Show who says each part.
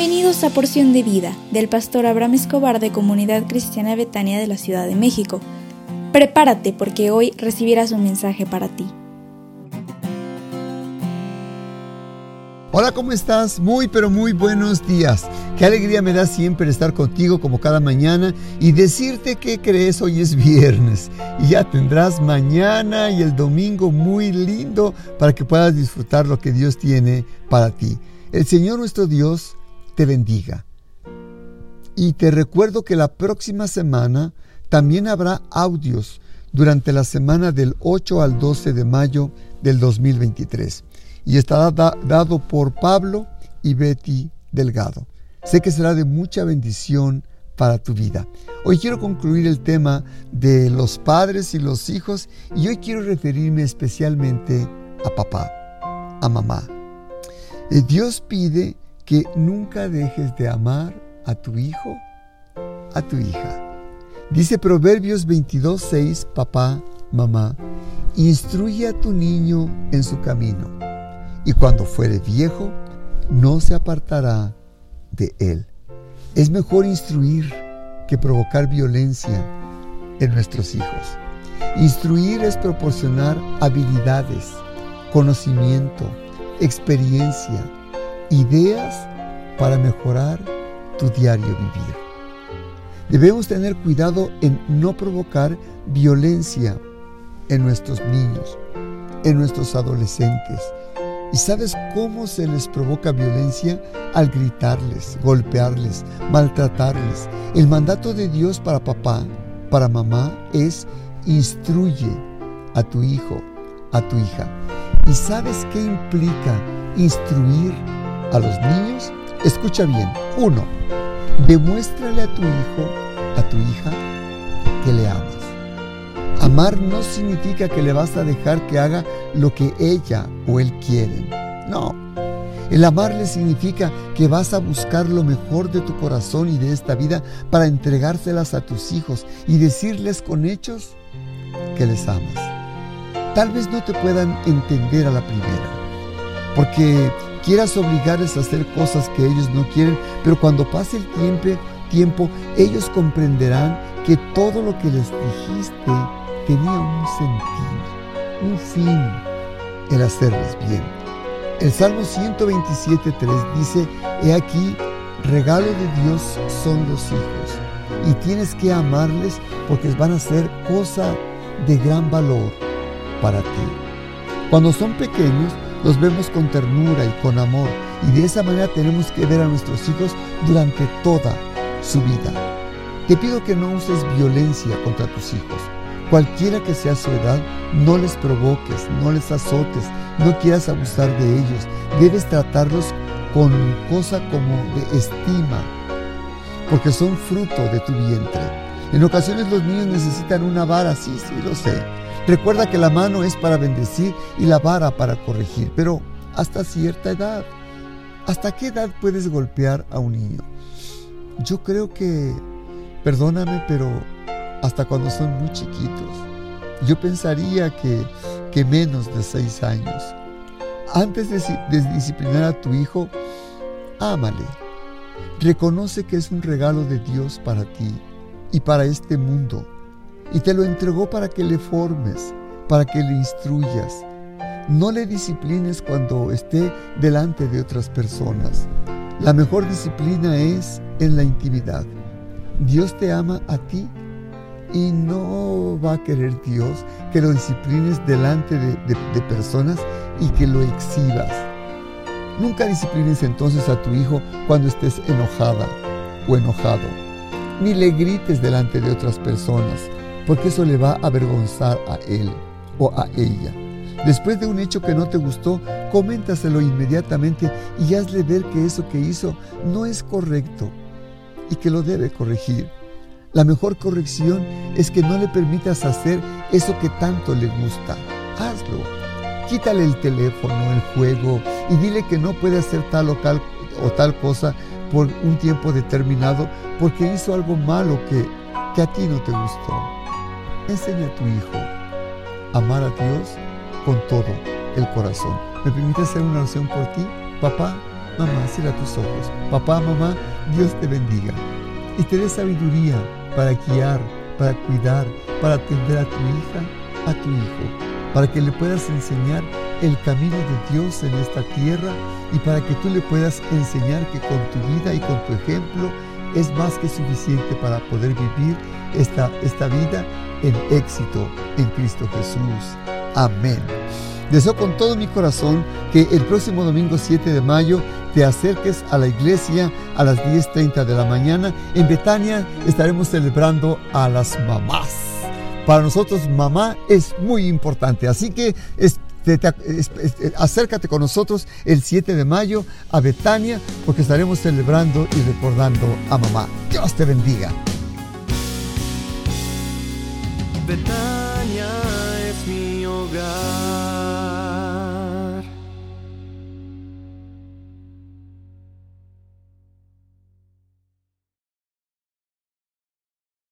Speaker 1: Bienvenidos a Porción de Vida del pastor Abraham Escobar de Comunidad Cristiana Betania de la Ciudad de México. Prepárate porque hoy recibirás un mensaje para ti.
Speaker 2: Hola, ¿cómo estás? Muy, pero muy buenos días. Qué alegría me da siempre estar contigo como cada mañana y decirte que crees hoy es viernes y ya tendrás mañana y el domingo muy lindo para que puedas disfrutar lo que Dios tiene para ti. El Señor nuestro Dios te bendiga. Y te recuerdo que la próxima semana también habrá audios durante la semana del 8 al 12 de mayo del 2023 y estará dado por Pablo y Betty Delgado. Sé que será de mucha bendición para tu vida. Hoy quiero concluir el tema de los padres y los hijos y hoy quiero referirme especialmente a papá, a mamá. Eh, Dios pide que nunca dejes de amar a tu hijo, a tu hija. Dice Proverbios 22:6, papá, mamá, instruye a tu niño en su camino, y cuando fuere viejo, no se apartará de él. Es mejor instruir que provocar violencia en nuestros hijos. Instruir es proporcionar habilidades, conocimiento, experiencia, ideas para mejorar tu diario vivir. Debemos tener cuidado en no provocar violencia en nuestros niños, en nuestros adolescentes. ¿Y sabes cómo se les provoca violencia? Al gritarles, golpearles, maltratarles. El mandato de Dios para papá, para mamá, es instruye a tu hijo, a tu hija. ¿Y sabes qué implica instruir a los niños? Escucha bien. Uno, demuéstrale a tu hijo, a tu hija, que le amas. Amar no significa que le vas a dejar que haga lo que ella o él quieren. No. El amarle significa que vas a buscar lo mejor de tu corazón y de esta vida para entregárselas a tus hijos y decirles con hechos que les amas. Tal vez no te puedan entender a la primera, porque quieras obligarles a hacer cosas que ellos no quieren, pero cuando pase el tiempo, tiempo ellos comprenderán que todo lo que les dijiste tenía un sentido, un fin, el hacerles bien. El Salmo 127.3 dice, He aquí, regalo de Dios son los hijos, y tienes que amarles porque van a ser cosa de gran valor para ti. Cuando son pequeños, los vemos con ternura y con amor y de esa manera tenemos que ver a nuestros hijos durante toda su vida. Te pido que no uses violencia contra tus hijos. Cualquiera que sea su edad, no les provoques, no les azotes, no quieras abusar de ellos. Debes tratarlos con cosa como de estima, porque son fruto de tu vientre. En ocasiones los niños necesitan una vara, sí, sí, lo sé Recuerda que la mano es para bendecir y la vara para corregir, pero hasta cierta edad. ¿Hasta qué edad puedes golpear a un niño? Yo creo que, perdóname, pero hasta cuando son muy chiquitos. Yo pensaría que, que menos de seis años. Antes de, de disciplinar a tu hijo, ámale. Reconoce que es un regalo de Dios para ti y para este mundo y te lo entregó para que le formes, para que le instruyas. No le disciplines cuando esté delante de otras personas. La mejor disciplina es en la intimidad. Dios te ama a ti y no va a querer Dios que lo disciplines delante de, de, personas y que lo exhibas. Nunca disciplines entonces a tu hijo cuando estés enojada o enojado. Ni le grites delante de otras personas porque eso le va a avergonzar a él o a ella. Después de un hecho que no te gustó, coméntaselo inmediatamente y hazle ver que eso que hizo no es correcto y que lo debe corregir. La mejor corrección es que no le permitas hacer eso que tanto le gusta. Hazlo. Quítale el teléfono, el juego y dile que no puede hacer tal o tal, o tal cosa por un tiempo determinado porque hizo algo malo que, que a ti no te gustó. Enseña a tu hijo a amar a Dios con todo el corazón. ¿Me permite hacer una oración por ti? Papá, mamá, cierra tus ojos. Papá, mamá, Dios te bendiga. Y te dé sabiduría para guiar, para cuidar, para atender a tu hija, a tu hijo, para que le puedas enseñar el camino de Dios en esta tierra y para que tú le puedas enseñar que con tu vida y con tu ejemplo es más que suficiente para poder vivir esta, esta vida en éxito en Cristo Jesús. Amén. Deseo con todo mi corazón que el próximo domingo 7 de mayo te acerques a la iglesia a las 10.30 de la mañana. En Betania estaremos celebrando a las mamás. Para nosotros mamá es muy importante, así que acércate con nosotros el 7 de mayo a Betania porque estaremos celebrando y recordando a mamá. Dios te bendiga. Betania